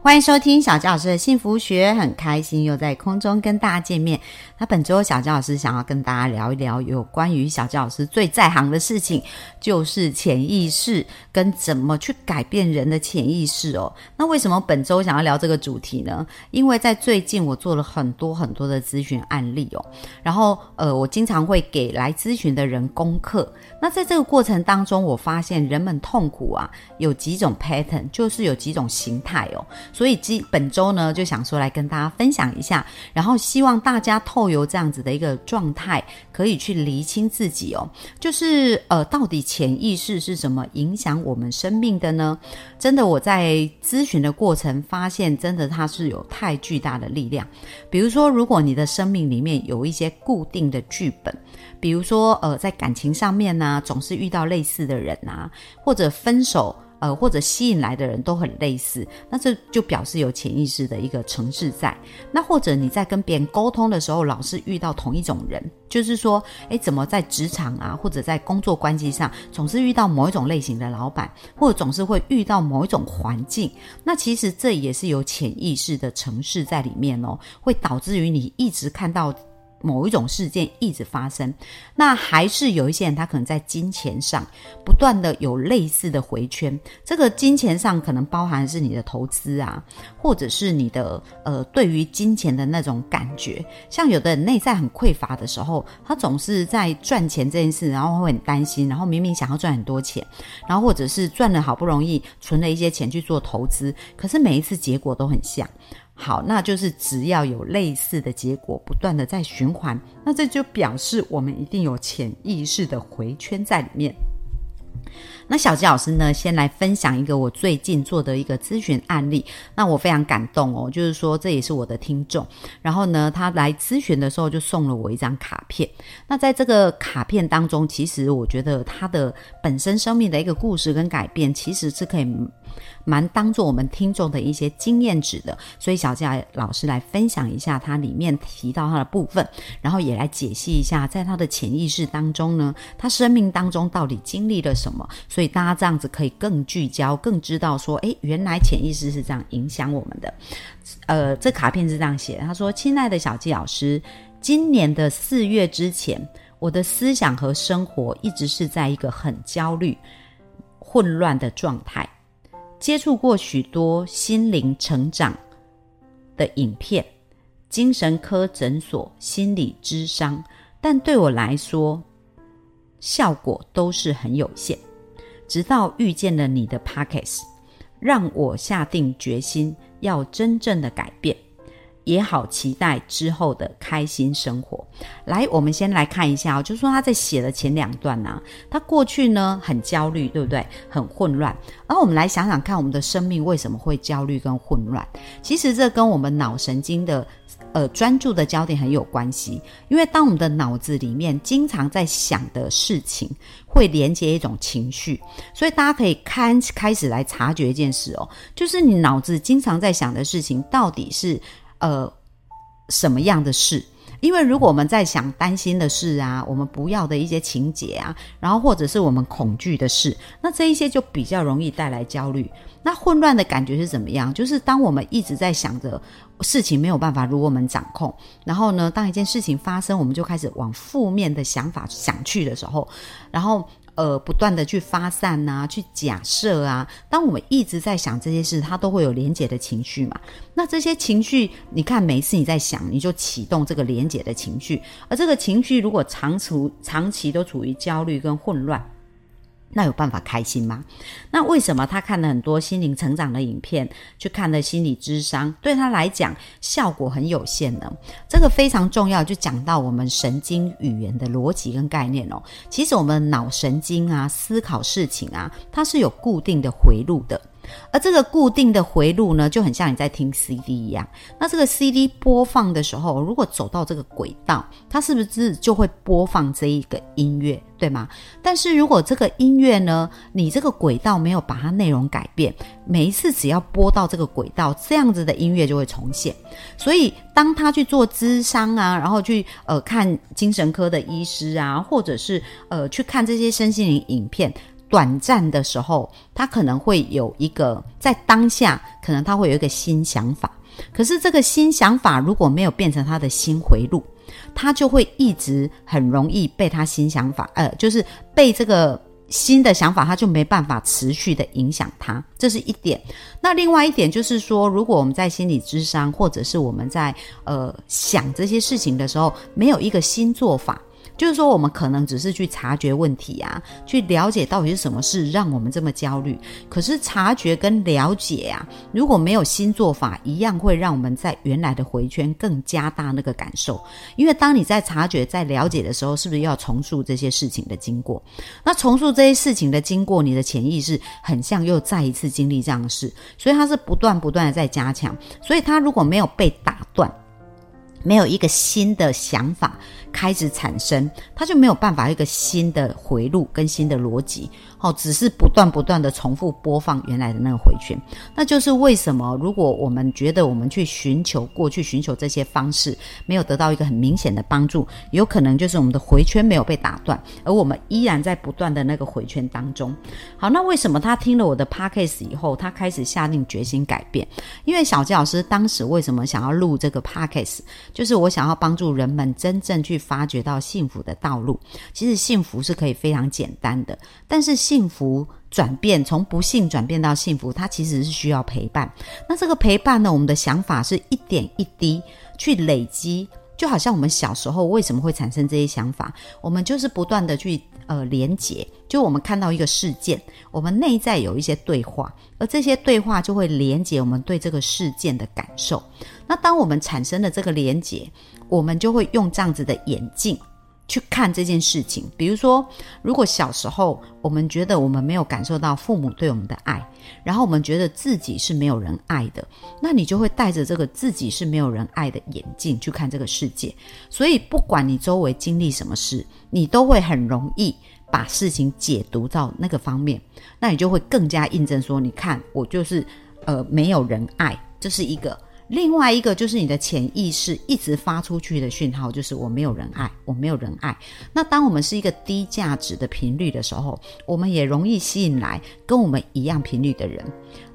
欢迎收听小教老师的幸福学，很开心又在空中跟大家见面。那本周小教老师想要跟大家聊一聊有关于小教老师最在行的事情，就是潜意识跟怎么去改变人的潜意识哦。那为什么本周想要聊这个主题呢？因为在最近我做了很多很多的咨询案例哦，然后呃，我经常会给来咨询的人功课。那在这个过程当中，我发现人们痛苦啊有几种 pattern，就是有几种形态哦。所以，今本周呢，就想说来跟大家分享一下，然后希望大家透由这样子的一个状态，可以去厘清自己哦，就是呃，到底潜意识是怎么影响我们生命的呢？真的，我在咨询的过程发现，真的它是有太巨大的力量。比如说，如果你的生命里面有一些固定的剧本，比如说呃，在感情上面呢，总是遇到类似的人啊，或者分手。呃，或者吸引来的人都很类似，那这就表示有潜意识的一个城市在。那或者你在跟别人沟通的时候，老是遇到同一种人，就是说，诶，怎么在职场啊，或者在工作关系上，总是遇到某一种类型的老板，或者总是会遇到某一种环境？那其实这也是有潜意识的城市在里面哦，会导致于你一直看到。某一种事件一直发生，那还是有一些人他可能在金钱上不断的有类似的回圈。这个金钱上可能包含是你的投资啊，或者是你的呃对于金钱的那种感觉。像有的人内在很匮乏的时候，他总是在赚钱这件事，然后会很担心，然后明明想要赚很多钱，然后或者是赚了好不容易存了一些钱去做投资，可是每一次结果都很像。好，那就是只要有类似的结果不断的在循环，那这就表示我们一定有潜意识的回圈在里面。那小吉老师呢，先来分享一个我最近做的一个咨询案例。那我非常感动哦，就是说这也是我的听众。然后呢，他来咨询的时候就送了我一张卡片。那在这个卡片当中，其实我觉得他的本身生命的一个故事跟改变，其实是可以蛮当做我们听众的一些经验值的。所以小吉老师来分享一下他里面提到他的部分，然后也来解析一下，在他的潜意识当中呢，他生命当中到底经历了什么。所以大家这样子可以更聚焦，更知道说，诶，原来潜意识是这样影响我们的。呃，这卡片是这样写，他说：“亲爱的小季老师，今年的四月之前，我的思想和生活一直是在一个很焦虑、混乱的状态。接触过许多心灵成长的影片、精神科诊所、心理咨商，但对我来说，效果都是很有限。”直到遇见了你的 Pockets，让我下定决心要真正的改变，也好期待之后的开心生活。来，我们先来看一下哦，就是说他在写的前两段呢，他过去呢很焦虑，对不对？很混乱。而我们来想想看，我们的生命为什么会焦虑跟混乱？其实这跟我们脑神经的。呃，专注的焦点很有关系，因为当我们的脑子里面经常在想的事情，会连接一种情绪，所以大家可以开开始来察觉一件事哦，就是你脑子经常在想的事情到底是呃什么样的事？因为如果我们在想担心的事啊，我们不要的一些情节啊，然后或者是我们恐惧的事，那这一些就比较容易带来焦虑。那混乱的感觉是怎么样？就是当我们一直在想着事情没有办法如我们掌控，然后呢，当一件事情发生，我们就开始往负面的想法想去的时候，然后。呃，不断的去发散呐，去假设啊。当我们一直在想这些事，它都会有连结的情绪嘛。那这些情绪，你看每次你在想，你就启动这个连结的情绪。而这个情绪如果长处长期都处于焦虑跟混乱。那有办法开心吗？那为什么他看了很多心灵成长的影片，去看了心理智商，对他来讲效果很有限呢？这个非常重要，就讲到我们神经语言的逻辑跟概念哦。其实我们脑神经啊，思考事情啊，它是有固定的回路的。而这个固定的回路呢，就很像你在听 CD 一样。那这个 CD 播放的时候，如果走到这个轨道，它是不是就会播放这一个音乐，对吗？但是如果这个音乐呢，你这个轨道没有把它内容改变，每一次只要播到这个轨道，这样子的音乐就会重现。所以当他去做咨商啊，然后去呃看精神科的医师啊，或者是呃去看这些身心灵影片。短暂的时候，他可能会有一个在当下，可能他会有一个新想法。可是这个新想法如果没有变成他的新回路，他就会一直很容易被他新想法，呃，就是被这个新的想法，他就没办法持续的影响他。这是一点。那另外一点就是说，如果我们在心理智商，或者是我们在呃想这些事情的时候，没有一个新做法。就是说，我们可能只是去察觉问题啊，去了解到底是什么事让我们这么焦虑。可是察觉跟了解啊，如果没有新做法，一样会让我们在原来的回圈更加大那个感受。因为当你在察觉、在了解的时候，是不是要重塑这些事情的经过？那重塑这些事情的经过，你的潜意识很像又再一次经历这样的事，所以它是不断不断的在加强。所以它如果没有被打断，没有一个新的想法。开始产生，他就没有办法一个新的回路跟新的逻辑，哦，只是不断不断的重复播放原来的那个回圈。那就是为什么，如果我们觉得我们去寻求过去寻求这些方式，没有得到一个很明显的帮助，有可能就是我们的回圈没有被打断，而我们依然在不断的那个回圈当中。好，那为什么他听了我的 podcast 以后，他开始下定决心改变？因为小杰老师当时为什么想要录这个 podcast，就是我想要帮助人们真正去。发掘到幸福的道路，其实幸福是可以非常简单的。但是幸福转变，从不幸转变到幸福，它其实是需要陪伴。那这个陪伴呢？我们的想法是一点一滴去累积，就好像我们小时候为什么会产生这些想法？我们就是不断的去呃连接，就我们看到一个事件，我们内在有一些对话，而这些对话就会连接我们对这个事件的感受。那当我们产生了这个连接，我们就会用这样子的眼镜去看这件事情。比如说，如果小时候我们觉得我们没有感受到父母对我们的爱，然后我们觉得自己是没有人爱的，那你就会带着这个自己是没有人爱的眼镜去看这个世界。所以，不管你周围经历什么事，你都会很容易把事情解读到那个方面，那你就会更加印证说：你看，我就是呃没有人爱，这是一个。另外一个就是你的潜意识一直发出去的讯号，就是我没有人爱，我没有人爱。那当我们是一个低价值的频率的时候，我们也容易吸引来跟我们一样频率的人。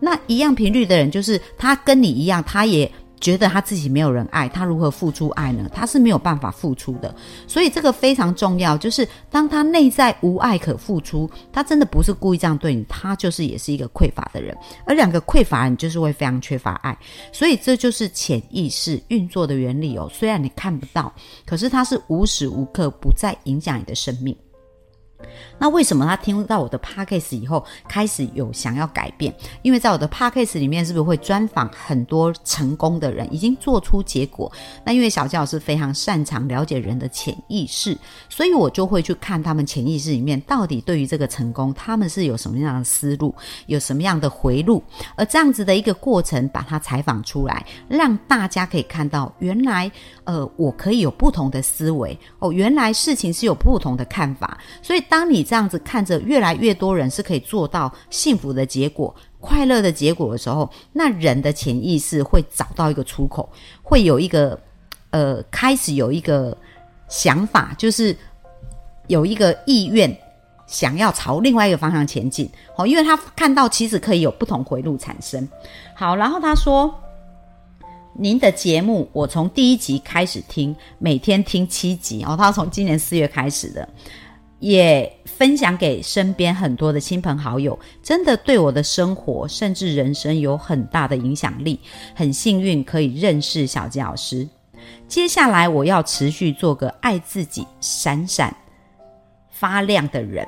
那一样频率的人，就是他跟你一样，他也。觉得他自己没有人爱他，如何付出爱呢？他是没有办法付出的。所以这个非常重要，就是当他内在无爱可付出，他真的不是故意这样对你，他就是也是一个匮乏的人。而两个匮乏人就是会非常缺乏爱，所以这就是潜意识运作的原理哦。虽然你看不到，可是它是无时无刻不在影响你的生命。那为什么他听到我的 podcast 以后开始有想要改变？因为在我的 podcast 里面，是不是会专访很多成功的人，已经做出结果？那因为小教师非常擅长了解人的潜意识，所以我就会去看他们潜意识里面到底对于这个成功，他们是有什么样的思路，有什么样的回路，而这样子的一个过程，把它采访出来，让大家可以看到，原来呃，我可以有不同的思维哦，原来事情是有不同的看法，所以当你。这样子看着越来越多人是可以做到幸福的结果、快乐的结果的时候，那人的潜意识会找到一个出口，会有一个呃，开始有一个想法，就是有一个意愿，想要朝另外一个方向前进。好，因为他看到其实可以有不同回路产生。好，然后他说：“您的节目我从第一集开始听，每天听七集哦。他从今年四月开始的。”也分享给身边很多的亲朋好友，真的对我的生活甚至人生有很大的影响力。很幸运可以认识小吉老师。接下来我要持续做个爱自己、闪闪发亮的人，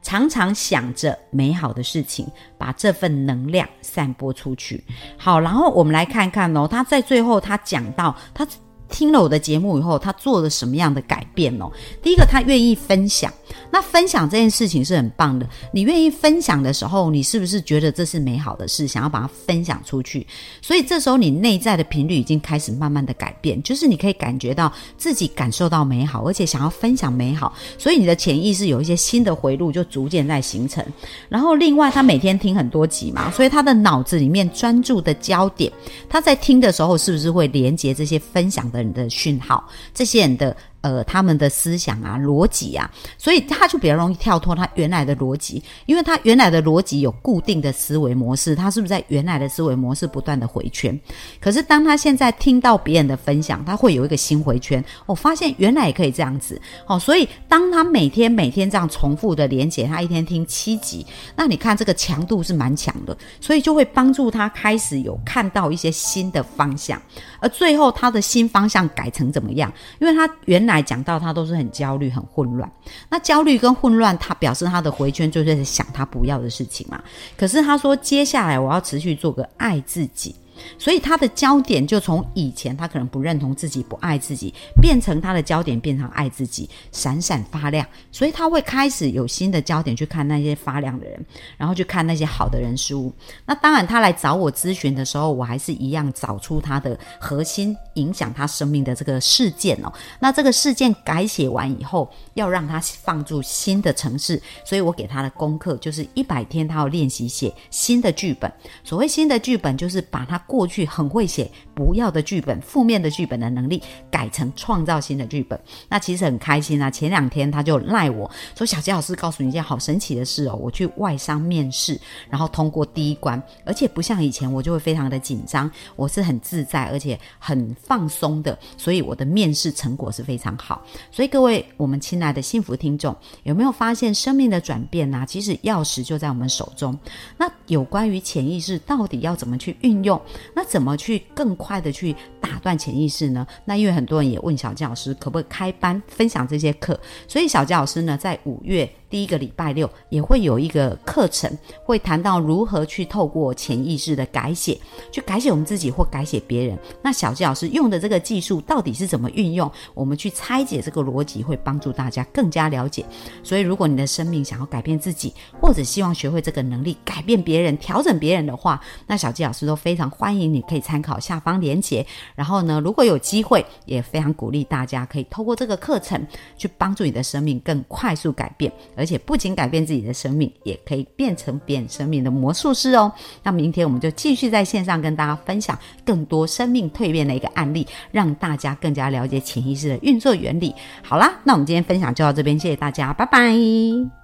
常常想着美好的事情，把这份能量散播出去。好，然后我们来看看哦，他在最后他讲到他。听了我的节目以后，他做了什么样的改变哦？第一个，他愿意分享。那分享这件事情是很棒的。你愿意分享的时候，你是不是觉得这是美好的事，想要把它分享出去？所以这时候你内在的频率已经开始慢慢的改变，就是你可以感觉到自己感受到美好，而且想要分享美好。所以你的潜意识有一些新的回路就逐渐在形成。然后另外，他每天听很多集嘛，所以他的脑子里面专注的焦点，他在听的时候是不是会连接这些分享的？人的讯号，这些人的。呃，他们的思想啊、逻辑啊，所以他就比较容易跳脱他原来的逻辑，因为他原来的逻辑有固定的思维模式，他是不是在原来的思维模式不断的回圈？可是当他现在听到别人的分享，他会有一个新回圈。我发现原来也可以这样子哦，所以当他每天每天这样重复的连接，他一天听七集，那你看这个强度是蛮强的，所以就会帮助他开始有看到一些新的方向，而最后他的新方向改成怎么样？因为他原来来讲到他都是很焦虑、很混乱。那焦虑跟混乱，他表示他的回圈就是在想他不要的事情嘛。可是他说，接下来我要持续做个爱自己。所以他的焦点就从以前他可能不认同自己、不爱自己，变成他的焦点变成爱自己，闪闪发亮。所以他会开始有新的焦点去看那些发亮的人，然后去看那些好的人事物。那当然，他来找我咨询的时候，我还是一样找出他的核心影响他生命的这个事件哦。那这个事件改写完以后，要让他放入新的城市，所以我给他的功课就是一百天，他要练习写新的剧本。所谓新的剧本，就是把他。过去很会写不要的剧本、负面的剧本的能力，改成创造新的剧本，那其实很开心啊。前两天他就赖我说：“小杰老师，告诉你一件好神奇的事哦，我去外商面试，然后通过第一关，而且不像以前我就会非常的紧张，我是很自在而且很放松的，所以我的面试成果是非常好。所以各位我们亲爱的幸福听众，有没有发现生命的转变呢？其实钥匙就在我们手中。那有关于潜意识到底要怎么去运用？那怎么去更快的去打断潜意识呢？那因为很多人也问小教师可不可以开班分享这些课，所以小吉老师呢在五月。第一个礼拜六也会有一个课程，会谈到如何去透过潜意识的改写，去改写我们自己或改写别人。那小纪老师用的这个技术到底是怎么运用？我们去拆解这个逻辑，会帮助大家更加了解。所以，如果你的生命想要改变自己，或者希望学会这个能力改变别人、调整别人的话，那小纪老师都非常欢迎你可以参考下方连接。然后呢，如果有机会，也非常鼓励大家可以透过这个课程去帮助你的生命更快速改变。而且不仅改变自己的生命，也可以变成别人生命的魔术师哦。那明天我们就继续在线上跟大家分享更多生命蜕变的一个案例，让大家更加了解潜意识的运作原理。好啦，那我们今天分享就到这边，谢谢大家，拜拜。